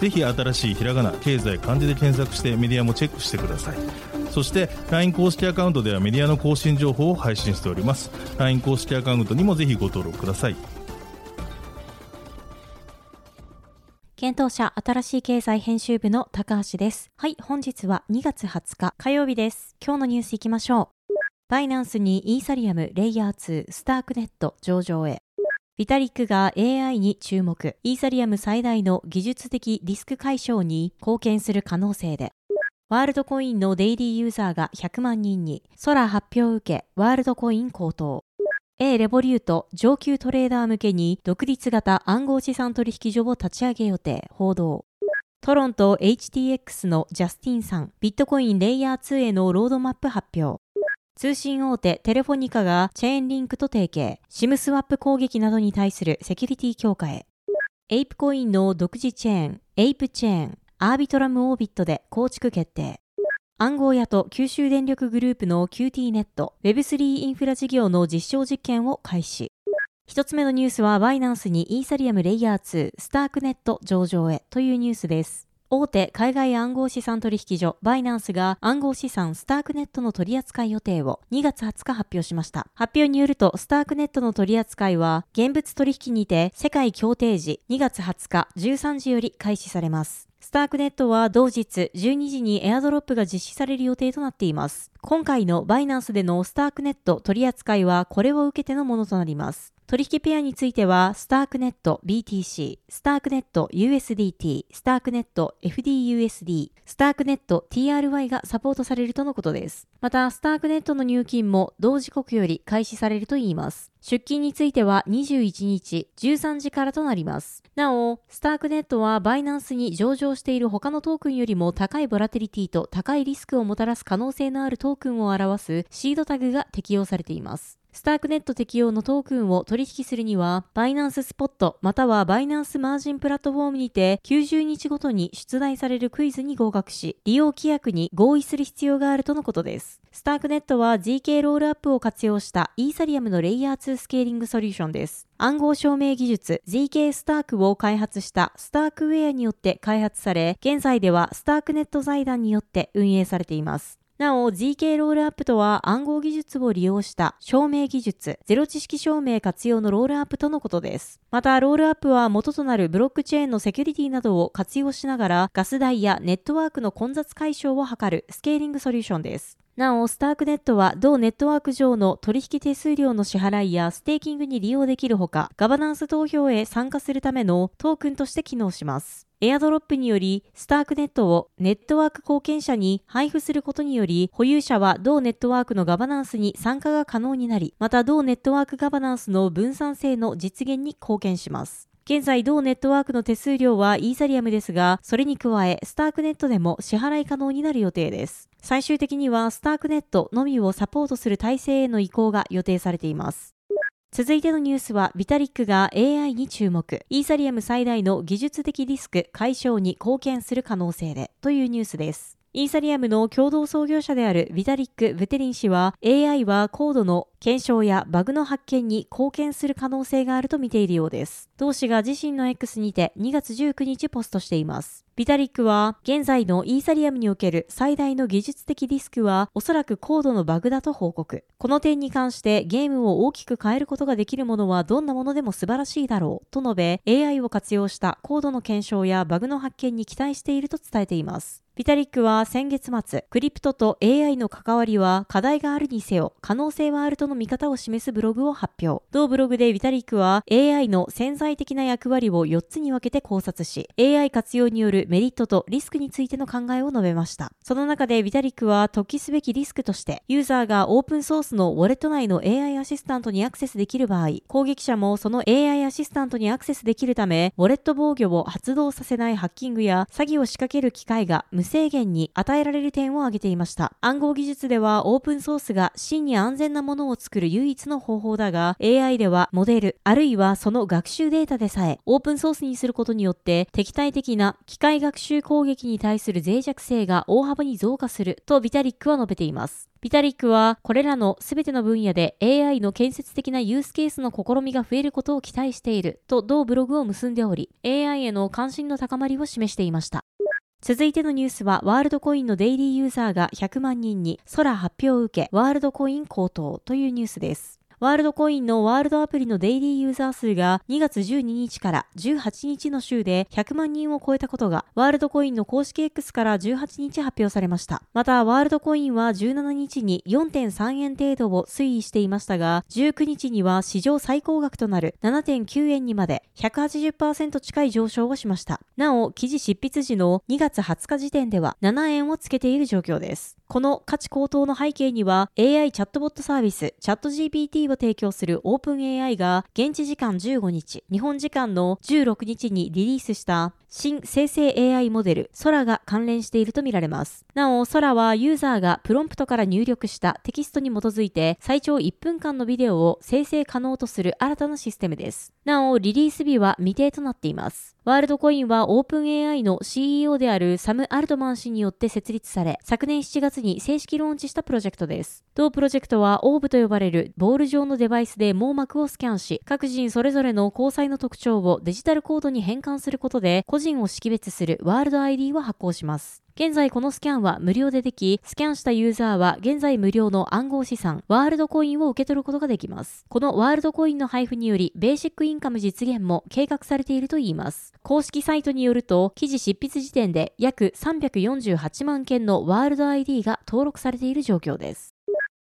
ぜひ新しいひらがな経済漢字で検索してメディアもチェックしてくださいそして LINE 公式アカウントではメディアの更新情報を配信しております LINE 公式アカウントにもぜひご登録ください検討者新しい経済編集部の高橋です。はい、本日は2月20日火曜日です。今日のニュースいきましょう。バイナンスにイーサリアムレイヤー2スタークネット上場へ。ビタリックが AI に注目。イーサリアム最大の技術的リスク解消に貢献する可能性で。ワールドコインのデイリーユーザーが100万人に、空発表を受け、ワールドコイン高騰。A レボリュート上級トレーダー向けに独立型暗号資産取引所を立ち上げ予定報道トロント HTX のジャスティンさんビットコインレイヤー2へのロードマップ発表通信大手テレフォニカがチェーンリンクと提携 SIM スワップ攻撃などに対するセキュリティ強化へエイプコインの独自チェーンエイプチェーンアービトラムオービットで構築決定暗号屋と九州電力グループの QT ネット Web3 インフラ事業の実証実験を開始。一つ目のニュースはバイナンスにイーサリアムレイヤー2スタークネット上場へというニュースです。大手海外暗号資産取引所バイナンスが暗号資産スタークネットの取扱い予定を2月20日発表しました。発表によるとスタークネットの取扱いは現物取引にて世界協定時2月20日13時より開始されます。スタークネットは同日12時にエアドロップが実施される予定となっています。今回のバイナンスでのスタークネット取り扱いはこれを受けてのものとなります。取引ペアについては、スタークネット BTC、スタークネット USDT、スタークネット FDUSD、スタークネット TRY がサポートされるとのことです。また、スタークネットの入金も同時刻より開始されるといいます。出金については21日13時からとなります。なお、スタークネットはバイナンスに上場している他のトークンよりも高いボラテリティと高いリスクをもたらす可能性のあるトークンを表すシードタグが適用されています。スタークネット適用のトークンを取引するには、バイナンススポットまたはバイナンスマージンプラットフォームにて90日ごとに出題されるクイズに合格し、利用規約に合意する必要があるとのことです。スタークネットは GK ロールアップを活用したイーサリアムのレイヤー2スケーリングソリューションです。暗号証明技術 ZK スタークを開発したスタークウェアによって開発され、現在ではスタークネット財団によって運営されています。なお、ZK ロールアップとは暗号技術を利用した証明技術、ゼロ知識証明活用のロールアップとのことです。また、ロールアップは元となるブロックチェーンのセキュリティなどを活用しながら、ガス代やネットワークの混雑解消を図るスケーリングソリューションです。なお、スタークネットは同ネットワーク上の取引手数料の支払いやステーキングに利用できるほか、ガバナンス投票へ参加するためのトークンとして機能します。エアドロップにより、スタークネットをネットワーク貢献者に配布することにより、保有者は同ネットワークのガバナンスに参加が可能になり、また同ネットワークガバナンスの分散性の実現に貢献します。現在、同ネットワークの手数料はイーサリアムですが、それに加え、スタークネットでも支払い可能になる予定です。最終的には、スタークネットのみをサポートする体制への移行が予定されています。続いてのニュースは、ビタリックが AI に注目。イーサリアム最大の技術的リスク解消に貢献する可能性で、というニュースです。イーサリアムの共同創業者であるビタリック・ブテリン氏は AI はコードの検証やバグの発見に貢献する可能性があると見ているようです。同氏が自身の X にて2月19日ポストしています。ビタリックは現在のイーサリアムにおける最大の技術的リスクはおそらくコードのバグだと報告。この点に関してゲームを大きく変えることができるものはどんなものでも素晴らしいだろうと述べ AI を活用したコードの検証やバグの発見に期待していると伝えています。ビタリックは先月末、クリプトと AI の関わりは課題があるにせよ、可能性はあるとの見方を示すブログを発表。同ブログでビタリックは AI の潜在的な役割を4つに分けて考察し、AI 活用によるメリットとリスクについての考えを述べました。その中でビタリックは突起すべきリスクとして、ユーザーがオープンソースのウォレット内の AI アシスタントにアクセスできる場合、攻撃者もその AI アシスタントにアクセスできるため、ウォレット防御を発動させないハッキングや詐欺を仕掛ける機会が無制限に与えられる点を挙げていました。暗号技術ではオープンソースが真に安全なものを作る唯一の方法だが、AI ではモデル、あるいはその学習データでさえオープンソースにすることによって敵対的な機械学習攻撃に対する脆弱性が大幅に増加するとビタリックは述べています。ビタリックはこれらの全ての分野で AI の建設的なユースケースの試みが増えることを期待していると同ブログを結んでおり AI への関心の高まりを示していました。続いてのニュースは、ワールドコインのデイリーユーザーが100万人に空発表を受け、ワールドコイン高騰というニュースです。ワールドコインのワールドアプリのデイリーユーザー数が2月12日から18日の週で100万人を超えたことが、ワールドコインの公式 X から18日発表されました。また、ワールドコインは17日に4.3円程度を推移していましたが、19日には史上最高額となる7.9円にまで180%近い上昇をしました。なお、記事執筆時の2月20日時点では7円をつけている状況です。この価値高騰の背景には AI チャットボットサービスチャット GPT を提供する OpenAI が現地時間15日、日本時間の16日にリリースした。新生成 AI モデル、空が関連しているとみられます。なお、空はユーザーがプロンプトから入力したテキストに基づいて最長1分間のビデオを生成可能とする新たなシステムです。なお、リリース日は未定となっています。ワールドコインは OpenAI の CEO であるサム・アルトマン氏によって設立され、昨年7月に正式ローンチしたプロジェクトです。同プロジェクトはオーブと呼ばれるボール状のデバイスで網膜をスキャンし、各人それぞれの交際の特徴をデジタルコードに変換することで、個人人を識別するワールド ID を発行します。現在このスキャンは無料ででき、スキャンしたユーザーは現在無料の暗号資産、ワールドコインを受け取ることができます。このワールドコインの配布により、ベーシックインカム実現も計画されているといいます。公式サイトによると、記事執筆時点で約348万件のワールド ID が登録されている状況です。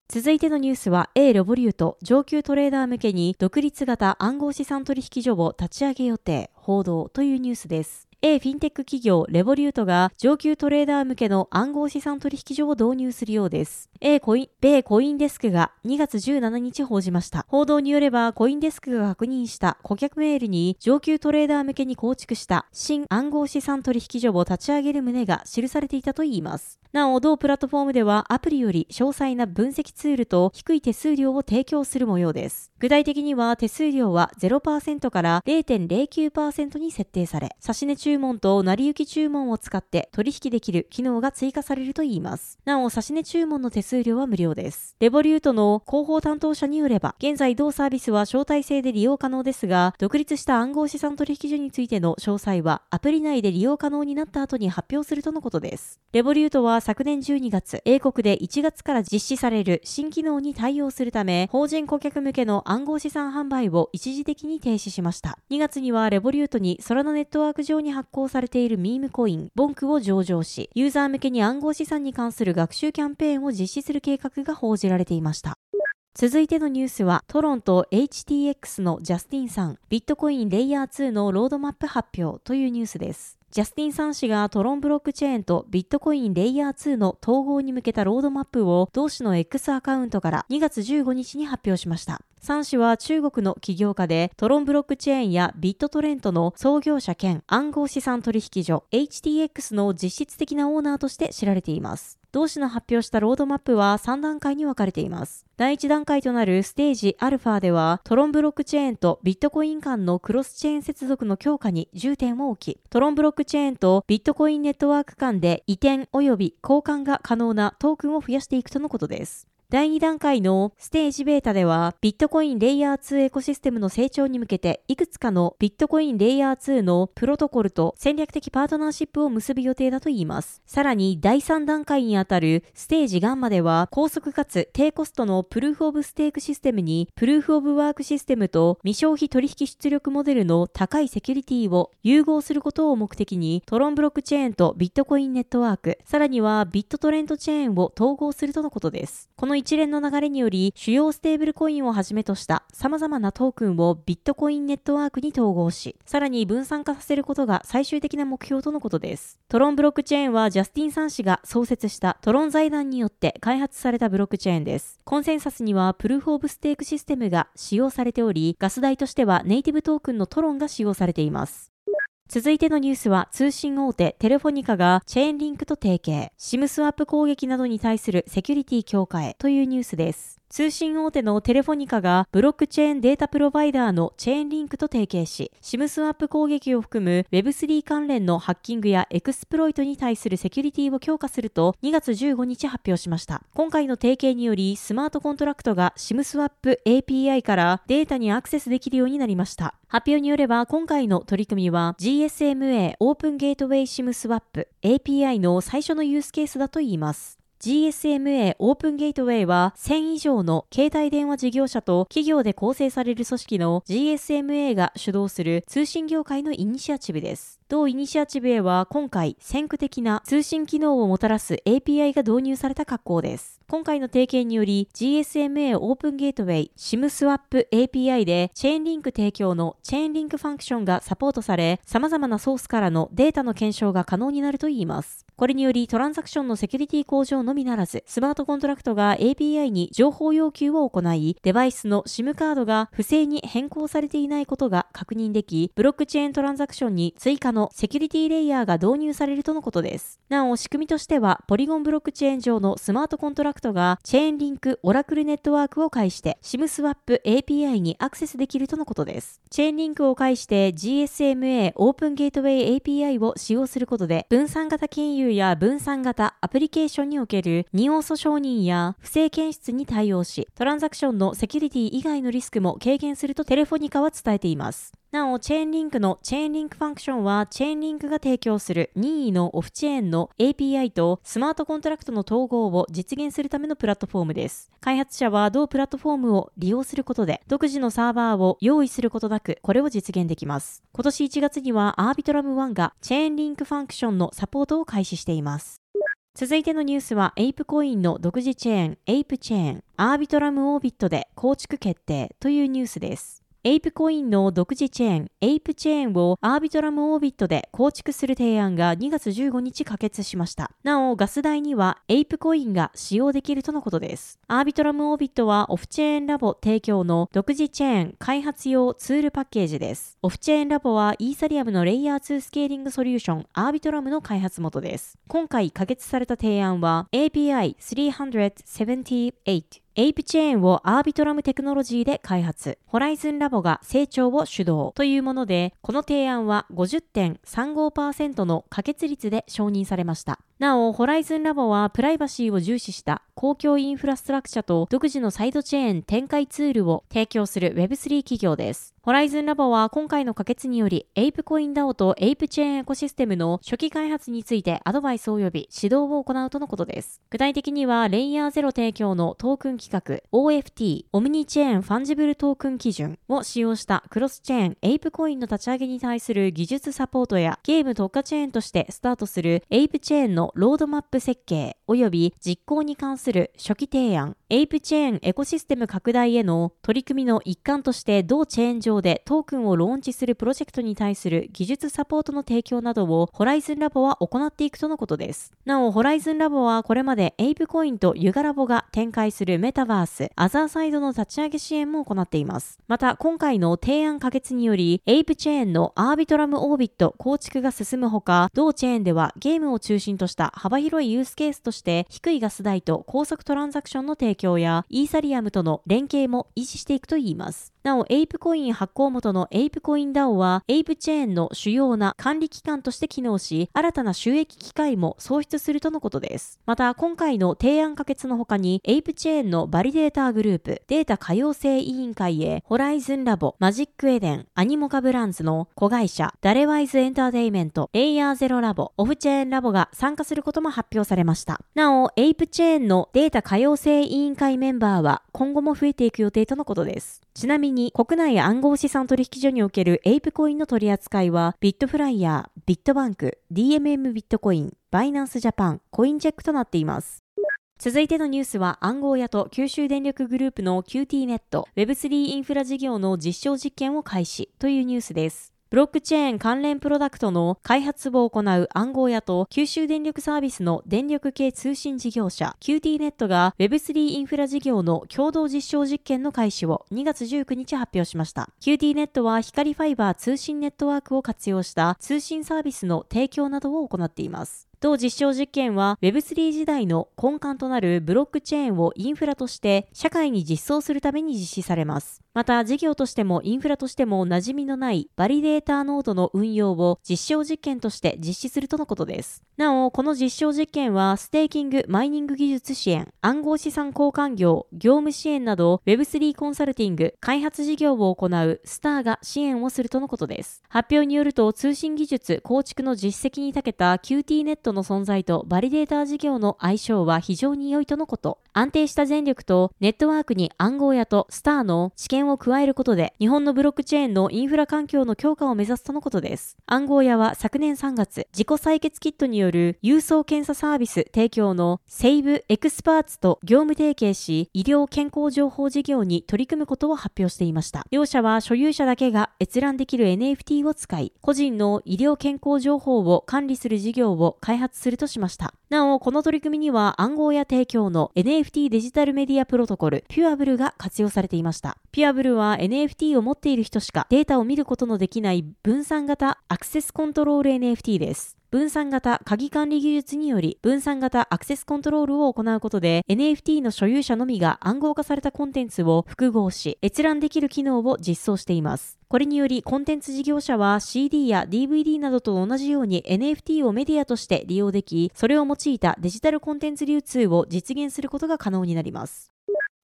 続いてのニュースは A ロボリュート上級トレーダー向けに独立型暗号資産取引所を立ち上げ予定報道というニュースです。A フィンテック企業レボリュートが上級トレーダー向けの暗号資産取引所を導入するようです。A コイン、米コインデスクが2月17日報じました。報道によればコインデスクが確認した顧客メールに上級トレーダー向けに構築した新暗号資産取引所を立ち上げる旨が記されていたといいます。なお、同プラットフォームではアプリより詳細な分析ツールと低い手数料を提供する模様です。具体的には手数料は0%から0.09%に設定され、指値注文と成り行き注文を使って取引できる機能が追加されるといいます。なお、指値注文の手数料は無料です。レボリュートの広報担当者によれば、現在同サービスは招待制で利用可能ですが、独立した暗号資産取引所についての詳細はアプリ内で利用可能になった後に発表するとのことです。レボリュートは昨年12月、英国で1月から実施される新機能に対応するため、法人顧客向けの暗号資産販売を一時的に停止しました。2月にはレボリュートにソラノネットワーク上に発行されているミームコイン、ボンクを上場し、ユーザー向けに暗号資産に関する学習キャンペーンを実施する計画が報じられていました。続いてのニュースは、トロンと HTX のジャスティン・サン、ビットコインレイヤー2のロードマップ発表というニュースです。ジャスティン・サン氏がトロンブロックチェーンとビットコインレイヤー2の統合に向けたロードマップを同氏の X アカウントから2月15日に発表しました。サン氏は中国の起業家でトロンブロックチェーンやビットトレントの創業者兼暗号資産取引所 HTX の実質的なオーナーとして知られています。同氏の発表したロードマップは3段階に分かれています。第1段階となるステージアルファでは、トロンブロックチェーンとビットコイン間のクロスチェーン接続の強化に重点を置き、トロンブロックチェーンとビットコインネットワーク間で移転及び交換が可能なトークンを増やしていくとのことです。第2段階のステージベータでは、ビットコインレイヤー2エコシステムの成長に向けて、いくつかのビットコインレイヤー2のプロトコルと戦略的パートナーシップを結ぶ予定だといいます。さらに、第3段階にあたるステージガンマでは、高速かつ低コストのプルーフオブステークシステムに、プルーフオブワークシステムと未消費取引出力モデルの高いセキュリティを融合することを目的に、トロンブロックチェーンとビットコインネットワーク、さらにはビットトレントチェーンを統合するとのことです。この一連の流れにより、主要ステーブルコインをはじめとした様々なトークンをビットコインネットワークに統合し、さらに分散化させることが最終的な目標とのことです。トロンブロックチェーンはジャスティン・サン氏が創設したトロン財団によって開発されたブロックチェーンです。コンセンサスにはプルーフ・オブ・ステークシステムが使用されており、ガス代としてはネイティブトークンのトロンが使用されています。続いてのニュースは通信大手テレフォニカがチェーンリンクと提携、SIM スワップ攻撃などに対するセキュリティ強化へというニュースです。通信大手のテレフォニカがブロックチェーンデータプロバイダーのチェーンリンクと提携し、SIM スワップ攻撃を含む Web3 関連のハッキングやエクスプロイトに対するセキュリティを強化すると2月15日発表しました。今回の提携によりスマートコントラクトが SIM スワップ API からデータにアクセスできるようになりました。発表によれば今回の取り組みは GSMA オープンゲートウェイ SIM スワップ API の最初のユースケースだといいます。GSMA オープンゲートウェイは1000以上の携帯電話事業者と企業で構成される組織の GSMA が主導する通信業界のイニシアチブです。同イニシアチブへは今回先駆的な通信機能をもたらす API が導入された格好です。今回の提携により GSMA オープンゲートウェイ SIM スワップ API でチェーンリンク提供のチェーンリンクファンクションがサポートされ様々なソースからのデータの検証が可能になるといいます。これによりトランザクションのセキュリティ向上のみならず、スマートコントラクトが API に情報要求を行い、デバイスの SIM カードが不正に変更されていないことが確認でき、ブロックチェーントランザクションに追加のセキュリティレイヤーが導入されるとのことです。なお、仕組みとしては、ポリゴンブロックチェーン上のスマートコントラクトがチェーンリンクオラクルネットワークを介して SIM スワップ API にアクセスできるとのことです。チェーンリンクを介して GSMA オープンゲートウェイ API を使用することで、分散型金融や分散型アプリケーションにおける二要素承認や不正検出に対応し、トランザクションのセキュリティ以外のリスクも軽減するとテレフォニカは伝えています。なお、チェーンリンクのチェーンリンクファンクションは、チェーンリンクが提供する任意のオフチェーンの API とスマートコントラクトの統合を実現するためのプラットフォームです。開発者は同プラットフォームを利用することで、独自のサーバーを用意することなく、これを実現できます。今年1月には、アービトラム1がチェーンリンクファンクションのサポートを開始しています。続いてのニュースは、エイプコインの独自チェーン、エイプチェーン、アービトラムオービットで構築決定というニュースです。エイプコインの独自チェーン、エイプチェーンをアービトラムオービットで構築する提案が2月15日可決しました。なお、ガス代にはエイプコインが使用できるとのことです。アービトラムオービットはオフチェーンラボ提供の独自チェーン開発用ツールパッケージです。オフチェーンラボはイーサリアムのレイヤー2スケーリングソリューションアービトラムの開発元です。今回可決された提案は API 378エイプチェーンをアービトラムテクノロジーで開発、ホライズンラボが成長を主導というもので、この提案は50.35%の可決率で承認されました。なお、ホライズンラボはプライバシーを重視した公共インフラストラクチャと独自のサイドチェーン展開ツールを提供する Web3 企業です。ホライズンラボは今回の可決により、エイプコイン DAO とエイプチェーンエコシステムの初期開発についてアドバイス及び指導を行うとのことです。具体的には、レイヤー0提供のトークン規格 OFT、オムニチェーンファンジブルトークン基準を使用したクロスチェーンエイプコインの立ち上げに対する技術サポートやゲーム特化チェーンとしてスタートするエイプチェーンのロードマップ設計及び実行に関する初期提案、エイプチェーンエコシステム拡大への取り組みの一環として同チェーン上でトークンをローンチするプロジェクトに対する技術サポートの提供などをホライズンラボは行っていくとのことです。なお、ホライズンラボはこれまでエイプコインとユガラボが展開するメタバース、アザーサイドの立ち上げ支援も行っています。また、今回の提案可決により、エイプチェーンのアービトラムオービット構築が進むほか、同チェーンではゲームを中心とした幅広いユースケースとして低いガス代と高速トランザクションの提供やイーサリアムとの連携も維持していくといいます。なお、エイプコイン発行元のエイプコイン DAO は、エイプチェーンの主要な管理機関として機能し、新たな収益機会も創出するとのことです。また、今回の提案可決の他に、エイプチェーンのバリデーターグループ、データ可用性委員会へ、ホライズンラボ、マジックエデン、アニモカブランズの子会社、ダレワイズエンターテイメント、レイヤーゼロラボ、オフチェーンラボが参加することも発表されました。なお、エイプチェーンのデータ可用性委員会メンバーは、今後も増えていく予定とのことです。ちなみに、国内暗号資産取引所におけるエイプコインの取り扱いは、ビットフライヤー、ビットバンク、DMM ビットコイン、バイナンスジャパン、コインチェックとなっています。続いてのニュースは暗号屋と九州電力グループの QT ネット Web3 インフラ事業の実証実験を開始というニュースです。ブロックチェーン関連プロダクトの開発を行う暗号屋と九州電力サービスの電力系通信事業者 QT ネットが Web3 インフラ事業の共同実証実験の開始を2月19日発表しました。QT ネットは光ファイバー通信ネットワークを活用した通信サービスの提供などを行っています。同実証実験は Web3 時代の根幹となるブロックチェーンをインフラとして社会に実装するために実施されます。また事業としてもインフラとしても馴染みのないバリデーターノードの運用を実証実験として実施するとのことです。なお、この実証実験はステーキング・マイニング技術支援、暗号資産交換業、業務支援など Web3 コンサルティング、開発事業を行うスターが支援をするとのことです。発表によると通信技術構築の実績に長けた QT ネットの存在とバリデーター事業の相性は非常に良いとのこと。安定した電力とネットワークに暗号屋とスターの知見を加えることで、日本のブロックチェーンのインフラ環境の強化を目指すとのことです。暗号屋は昨年3月、自己採血キットによる郵送検査サービス提供のセイブエクスパーツと業務提携し、医療健康情報事業に取り組むことを発表していました。両社は所有者だけが閲覧できる NFT を使い、個人の医療健康情報を管理する事業を開発するとしました。なお、この取り組みには暗号や提供の NFT デジタルメディアプロトコル、ピュアブルが活用されていました。ピュアブルは NFT を持っている人しかデータを見ることのできない分散型アクセスコントロール NFT です。分散型鍵管理技術により分散型アクセスコントロールを行うことで NFT の所有者のみが暗号化されたコンテンツを複合し閲覧できる機能を実装しています。これによりコンテンツ事業者は CD や DVD などと同じように NFT をメディアとして利用でき、それを用いたデジタルコンテンツ流通を実現することが可能になります。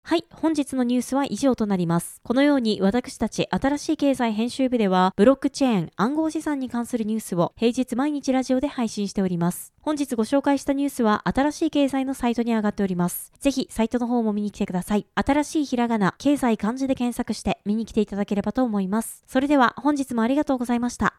はい、本日のニュースは以上となります。このように私たち新しい経済編集部では、ブロックチェーン、暗号資産に関するニュースを平日毎日ラジオで配信しております。本日ご紹介したニュースは新しい経済のサイトに上がっております。ぜひサイトの方も見に来てください。新しいひらがな、経済漢字で検索して見に来ていただければと思います。それでは本日もありがとうございました。